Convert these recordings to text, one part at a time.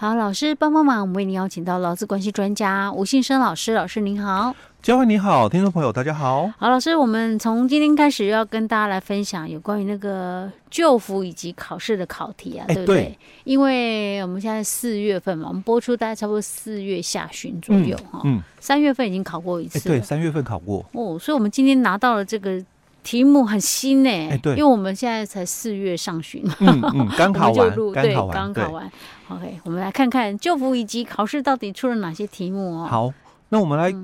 好，老师帮帮忙，我们为您邀请到劳资关系专家吴信生老师，老师您好。嘉惠你好，听众朋友大家好。好，老师，我们从今天开始要跟大家来分享有关于那个救服以及考试的考题啊，对不对？对，因为我们现在四月份嘛，我们播出大概差不多四月下旬左右哈。嗯。三月份已经考过一次。对，三月份考过。哦，所以我们今天拿到了这个题目很新呢。哎，对，因为我们现在才四月上旬。嗯嗯，刚考完，对，刚考完。OK，我们来看看旧服以及考试到底出了哪些题目哦。好，那我们来。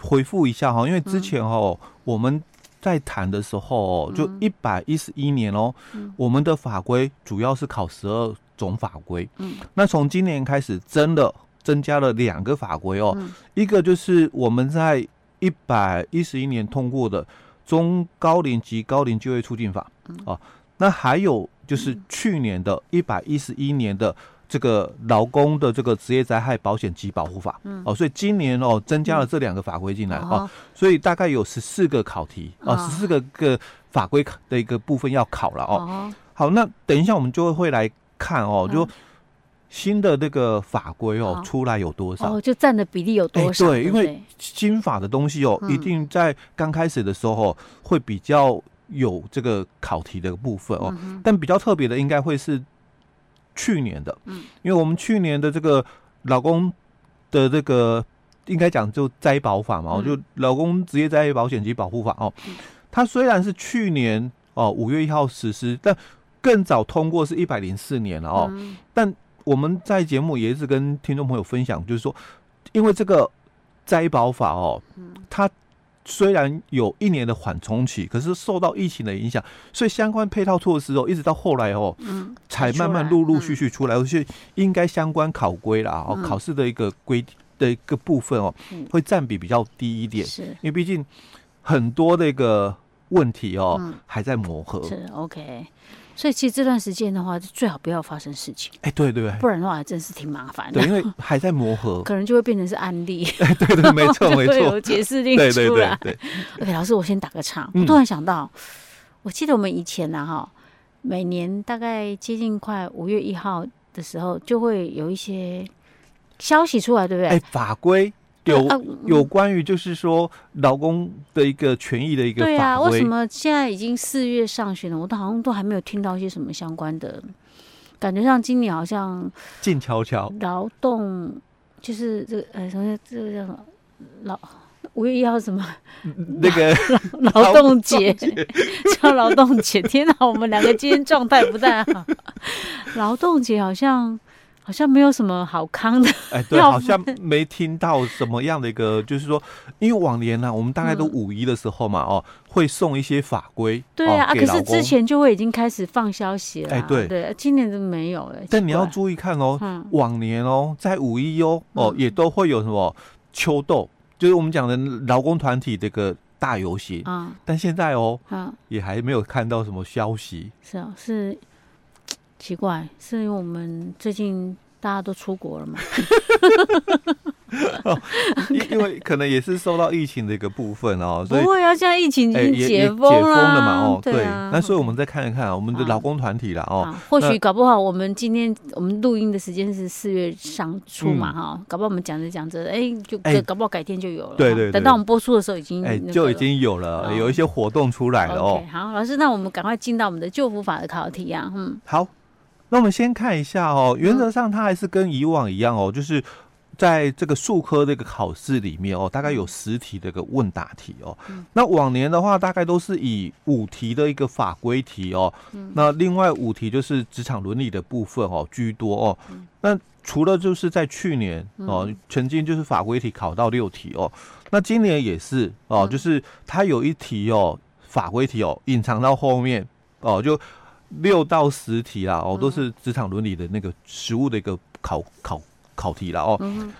回复一下哈，因为之前哦，我们在谈的时候哦，就一百一十一年哦，我们的法规主要是考十二种法规。嗯，那从今年开始，真的增加了两个法规哦，一个就是我们在一百一十一年通过的《中高龄及高龄就业促进法》哦，那还有就是去年的一百一十一年的。这个劳工的这个职业灾害保险及保护法，嗯，哦，所以今年哦增加了这两个法规进来，哦，所以大概有十四个考题，啊，十四个个法规的一个部分要考了，哦，好，那等一下我们就会来看哦，就新的那个法规哦出来有多少，哦，就占的比例有多少？对，因为新法的东西哦，一定在刚开始的时候会比较有这个考题的部分哦，但比较特别的应该会是。去年的，嗯，因为我们去年的这个老公的这个应该讲就灾保法嘛，嗯、就老公职业灾害保险及保护法哦，它虽然是去年哦五月一号实施，但更早通过是一百零四年了哦，嗯、但我们在节目也一直跟听众朋友分享，就是说，因为这个灾保法哦，它。虽然有一年的缓冲期，可是受到疫情的影响，所以相关配套措施哦，一直到后来哦，嗯，才慢慢陆陆续续出来，而且应该相关考规啦，哦，考试的一个规的一个部分哦，会占比比较低一点，是，因为毕竟很多的一个问题哦，还在磨合，是 OK。所以其实这段时间的话，最好不要发生事情。哎，对对对，不然的话还真是挺麻烦的。对，因为还在磨合，可能就会变成是案例。哎，对对，没错 没错，有解释令出来。对对对对。OK，老师，我先打个岔。我突然想到，我记得我们以前呢，哈，每年大概接近快五月一号的时候，就会有一些消息出来，对不对？哎，法规。有有关于就是说劳工的一个权益的一个。对啊，为什么现在已经四月上旬了，我都好像都还没有听到一些什么相关的，感觉上今年好像静悄悄。劳动就是这个呃什么这个叫什么劳五月一号什么那个劳 动节叫劳动节，天哪，我们两个今天状态不太好。劳动节好像。好像没有什么好康的，哎，对，好像没听到什么样的一个，就是说，因为往年呢，我们大概都五一的时候嘛，哦，会送一些法规，对啊，可是之前就会已经开始放消息了，哎，对。对，今年都没有了。但你要注意看哦，往年哦，在五一哦，哦，也都会有什么秋斗，就是我们讲的劳工团体这个大游行，啊，但现在哦，也还没有看到什么消息，是啊，是。奇怪，是因为我们最近大家都出国了嘛？哦，因为可能也是受到疫情的一个部分哦，所以不会啊，现在疫情已经解封了嘛，哦，对，那所以我们再看一看我们的劳工团体了哦，或许搞不好我们今天我们录音的时间是四月上初嘛哈，搞不好我们讲着讲着，哎，就搞不好改天就有了，对对，等到我们播出的时候已经哎就已经有了，有一些活动出来了哦。好，老师，那我们赶快进到我们的救福法的考题啊，嗯，好。那我们先看一下哦，原则上它还是跟以往一样哦，就是在这个数科这个考试里面哦，大概有十题的一个问答题哦。那往年的话，大概都是以五题的一个法规题哦，那另外五题就是职场伦理的部分哦居多哦。那除了就是在去年哦，曾经就是法规题考到六题哦，那今年也是哦，就是它有一题哦法规题哦隐藏到后面哦就。六到十题啦，哦，都是职场伦理的那个实务的一个考考考题啦，哦。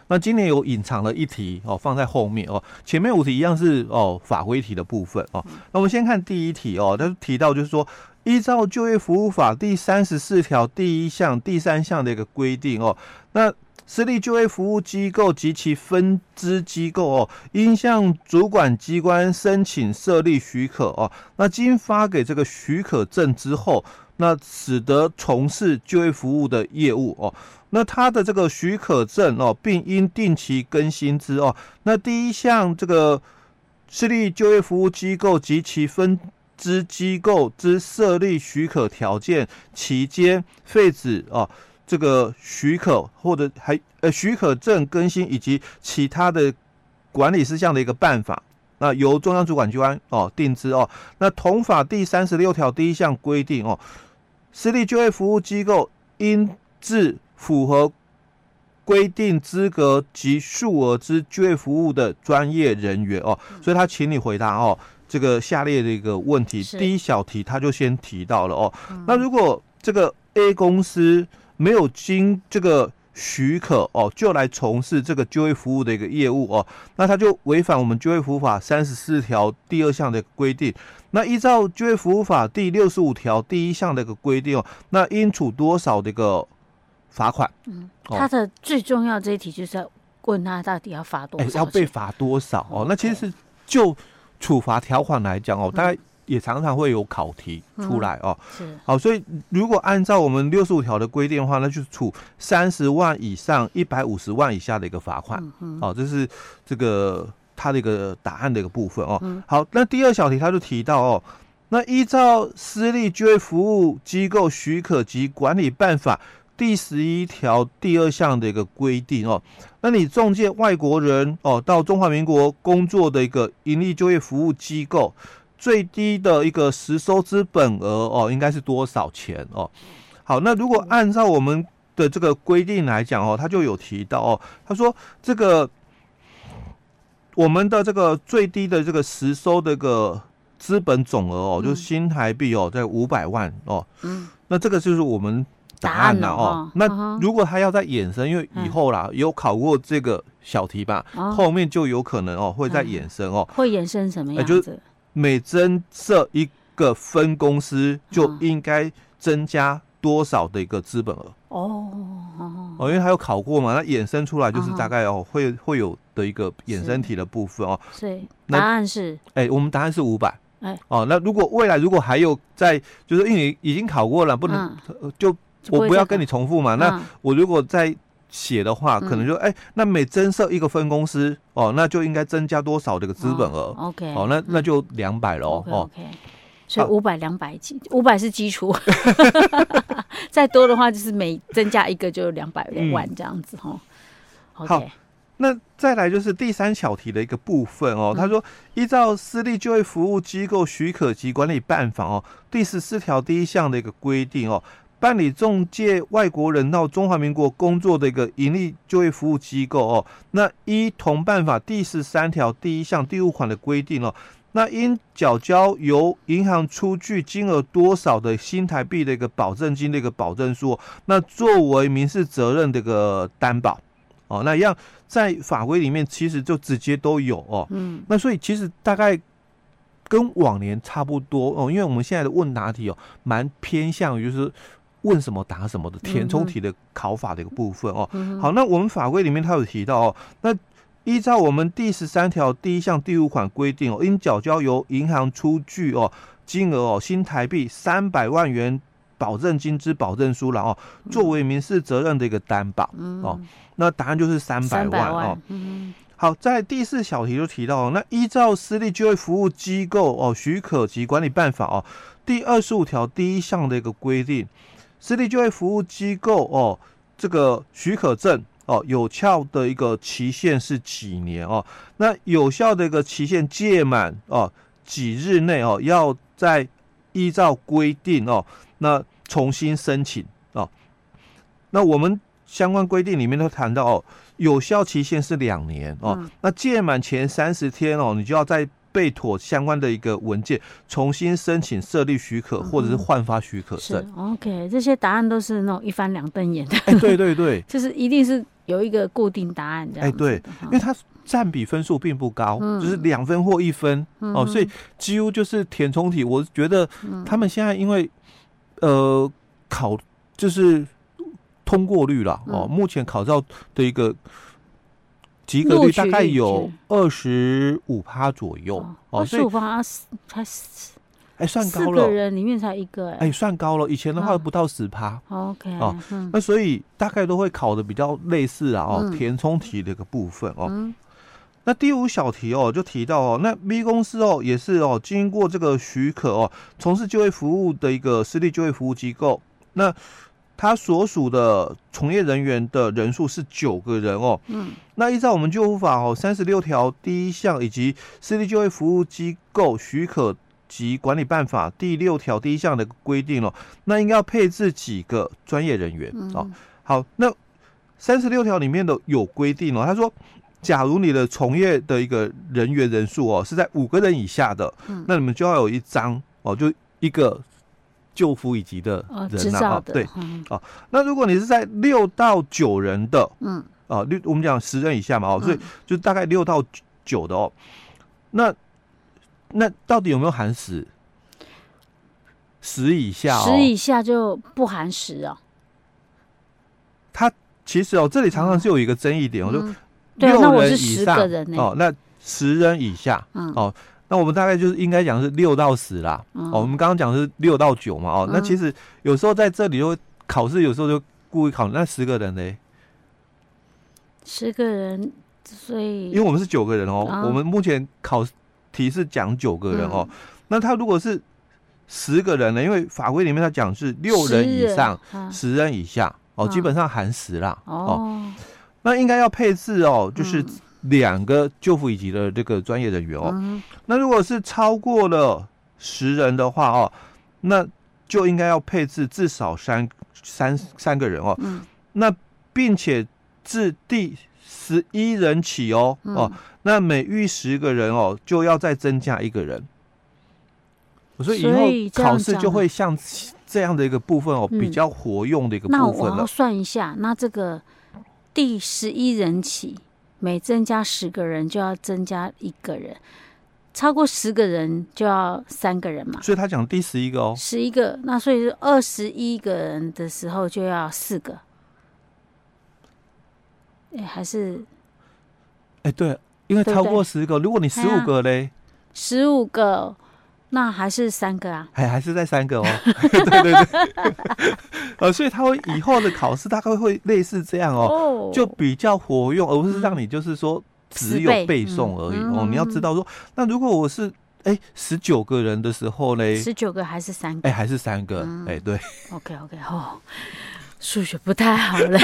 那今年有隐藏了一题哦，放在后面哦。前面五题一样是哦法规题的部分哦。那我们先看第一题哦，它提到就是说，依照就业服务法第三十四条第一项、第三项的一个规定哦，那。私立就业服务机构及其分支机构哦，应向主管机关申请设立许可哦。那经发给这个许可证之后，那使得从事就业服务的业务哦。那他的这个许可证哦，并应定期更新之哦。那第一项这个私立就业服务机构及其分支机构之设立许可条件、期间废止哦，这个许可或者还呃许可证更新以及其他的管理事项的一个办法，那由中央主管机关哦定之哦。那同法第三十六条第一项规定哦，私立就业服务机构应自符合规定资格及数额之就业服务的专业人员哦，所以他请你回答哦，这个下列的一个问题，第一小题他就先提到了哦，那如果这个 A 公司没有经这个许可哦，就来从事这个就业服务的一个业务哦，那他就违反我们就业服务法三十四条第二项的规定，那依照就业服务法第六十五条第一项的一个规定哦，那应处多少的一个罚款，嗯，他的最重要这一题就是要问他到底要罚多少，欸，要被罚多少哦？那其实是就处罚条款来讲哦，大概也常常会有考题出来哦。是，好，所以如果按照我们六十五条的规定的话，那就是处三十万以上一百五十万以下的一个罚款。嗯，哦，这是这个它的一个答案的一个部分哦。好，那第二小题他就提到哦，那依照私立就业服务机构许可及管理办法。第十一条第二项的一个规定哦，那你中介外国人哦到中华民国工作的一个盈利就业服务机构，最低的一个实收资本额哦，应该是多少钱哦？好，那如果按照我们的这个规定来讲哦，他就有提到哦，他说这个我们的这个最低的这个实收的一个资本总额哦，就是新台币哦，在五百万哦，嗯，那这个就是我们。答案了哦，哦，那如果他要再衍生，因为以后啦有考过这个小题吧，嗯，后面就有可能哦会再衍生哦，会衍生什么样子？欸，就是每增设一个分公司，就应该增加多少的一个资本额。哦哦，因为他有考过嘛，那衍生出来就是大概哦会会有的一个衍生题的部分哦。所以答案是，哎，欸，我们答案是五百。哎。哦，那如果未来如果还有在，就是因为已经考过了，不能，嗯，就。我不要跟你重复嘛，那我如果再写的话，可能就哎，那每增设一个分公司哦，那就应该增加多少这个资本额？OK，哦，那那就两百了哦。OK，所以五百两百几，五百是基础，再多的话就是每增加一个就两百万这样子哈。好，那再来就是第三小题的一个部分哦。他说，依照私立就业服务机构许可及管理办法哦，第十四条第一项的一个规定哦。办理中介外国人到中华民国工作的一个盈利就业服务机构哦，那依同办法第十三条第一项第五款的规定哦，那应缴交由银行出具金额多少的新台币的一个保证金的一个保证书，那作为民事责任的一个担保哦，那一样在法规里面其实就直接都有哦，嗯，那所以其实大概跟往年差不多哦，因为我们现在的问答题哦，蛮偏向于就是。问什么答什么的填充题的考法的一个部分哦。好，那我们法规里面它有提到哦，那依照我们第十三条第一项第五款规定哦，应缴交由银行出具哦金额哦新台币三百万元保证金之保证书了哦，作为民事责任的一个担保哦。那答案就是三百万哦。好，在第四小题就提到，那依照私立就业服务机构哦许可及管理办法哦第二十五条第一项的一个规定。私立就业服务机构哦，这个许可证哦，有效的一个期限是几年哦？那有效的一个期限届满哦，几日内哦，要再依照规定哦，那重新申请哦。那我们相关规定里面都谈到哦，有效期限是两年哦，嗯、那届满前三十天哦，你就要再。备妥相关的一个文件，重新申请设立许可，或者是换发许可证。OK，这些答案都是那种一翻两瞪眼的。哎，对对对，就是一定是有一个固定答案这样。哎，对，因为它占比分数并不高，嗯、就是两分或一分、嗯、哦，所以几乎就是填充题。我觉得他们现在因为呃考就是通过率了哦，目前考照的一个。及格率大概有二十五趴左右哦，二十五趴，才哎，算高了。四个人里面才一个，哎，算高了。以前的话不到十趴。OK，哦，那所以大概都会考的比较类似啊，哦，填充题的一个部分哦。那第五小题哦，就提到哦，那 B 公司哦也是哦，经过这个许可哦，从事就业服务的一个私立就业服务机构，那他所属的从业人员的人数是九个人哦。嗯。那依照我们救护法哦三十六条第一项以及私立就业服务机构许可及管理办法第六条第一项的规定哦，那应该要配置几个专业人员哦。好，那三十六条里面的有规定哦，他说。假如你的从业的一个人员人数哦是在五个人以下的，嗯，那你们就要有一张哦，就一个就服乙级的人啊，对，哦，那如果你是在六到九人的，嗯，哦，六我们讲十人以下嘛，哦，所以就大概六到九的哦，那那到底有没有含十？十以下，十以下就不含十哦。他其实哦，这里常常是有一个争议点，我就。对，那我是十个人呢。哦，那十人以下，嗯，哦，那我们大概就是应该讲是六到十啦。哦，我们刚刚讲是六到九嘛。哦，那其实有时候在这里就考试，有时候就故意考那十个人嘞。十个人，所以因为我们是九个人哦，我们目前考题是讲九个人哦。那他如果是十个人呢？因为法规里面他讲是六人以上，十人以下，哦，基本上含十啦。哦。那应该要配置哦，就是两个救护以及的这个专业人员哦。嗯、那如果是超过了十人的话哦，那就应该要配置至少三三三个人哦。嗯、那并且自第十一人起哦、嗯、哦，那每遇十个人哦，就要再增加一个人。我说以后考试就会像这样的一个部分哦，比较活用的一个部分了。那我要算一下，那这个。第十一人起，每增加十个人就要增加一个人，超过十个人就要三个人嘛。所以他讲第十一个哦，十一个，那所以是二十一个人的时候就要四个。哎，还是？哎，对，因为超过十个，如果你十五个嘞，十五个。那还是三个啊？还还是在三个哦。对 对对，呃，所以他会以后的考试大概会类似这样哦，就比较活用，而不是让你就是说只有背诵而已哦。你要知道说，那如果我是哎十九个人的时候呢？十九个还是三个？哎，还是三个？哎，对。OK OK 哦。数学不太好了，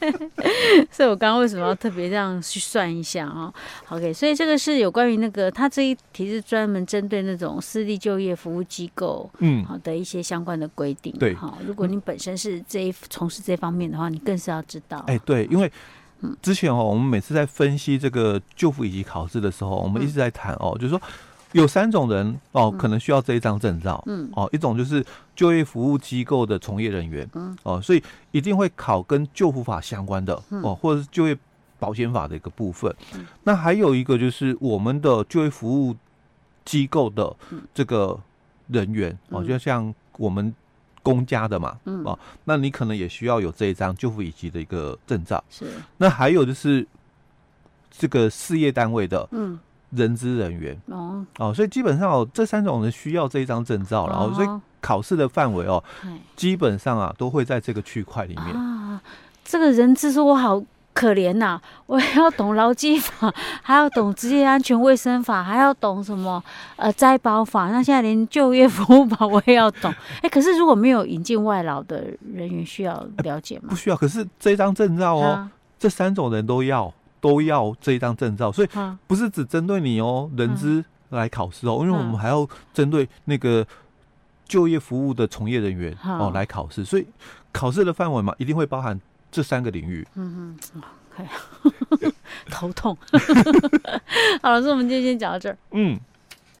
所以我刚刚为什么要特别这样去算一下啊？OK，所以这个是有关于那个，他这一题是专门针对那种私立就业服务机构，嗯，好的一些相关的规定。对，好，如果你本身是这一从事这方面的话，你更是要知道。哎，对，因为之前哦，我们每次在分析这个就服以及考试的时候，我们一直在谈哦，就是说。有三种人哦，可能需要这一张证照。嗯，哦，一种就是就业服务机构的从业人员。嗯，哦，所以一定会考跟救护法相关的哦，或者是就业保险法的一个部分。嗯，那还有一个就是我们的就业服务机构的这个人员哦，就像我们公家的嘛。嗯，哦，那你可能也需要有这一张救护以及的一个证照。是。那还有就是这个事业单位的。嗯。人资人员哦哦，所以基本上哦，这三种人需要这一张证照，然后所以考试的范围哦，基本上啊都会在这个区块里面啊。这个人资说我好可怜呐，我还要懂劳基法，还要懂职业安全卫生法，还要懂什么呃灾保法，那现在连就业服务法我也要懂。哎，可是如果没有引进外劳的人员，需要了解吗？不需要。可是这张证照哦，这三种人都要。都要这一张证照，所以不是只针对你哦，人资来考试哦，因为我们还要针对那个就业服务的从业人员哦来考试，所以考试的范围嘛，一定会包含这三个领域。嗯嗯，头痛。好了，那我们今天先讲到这儿。嗯。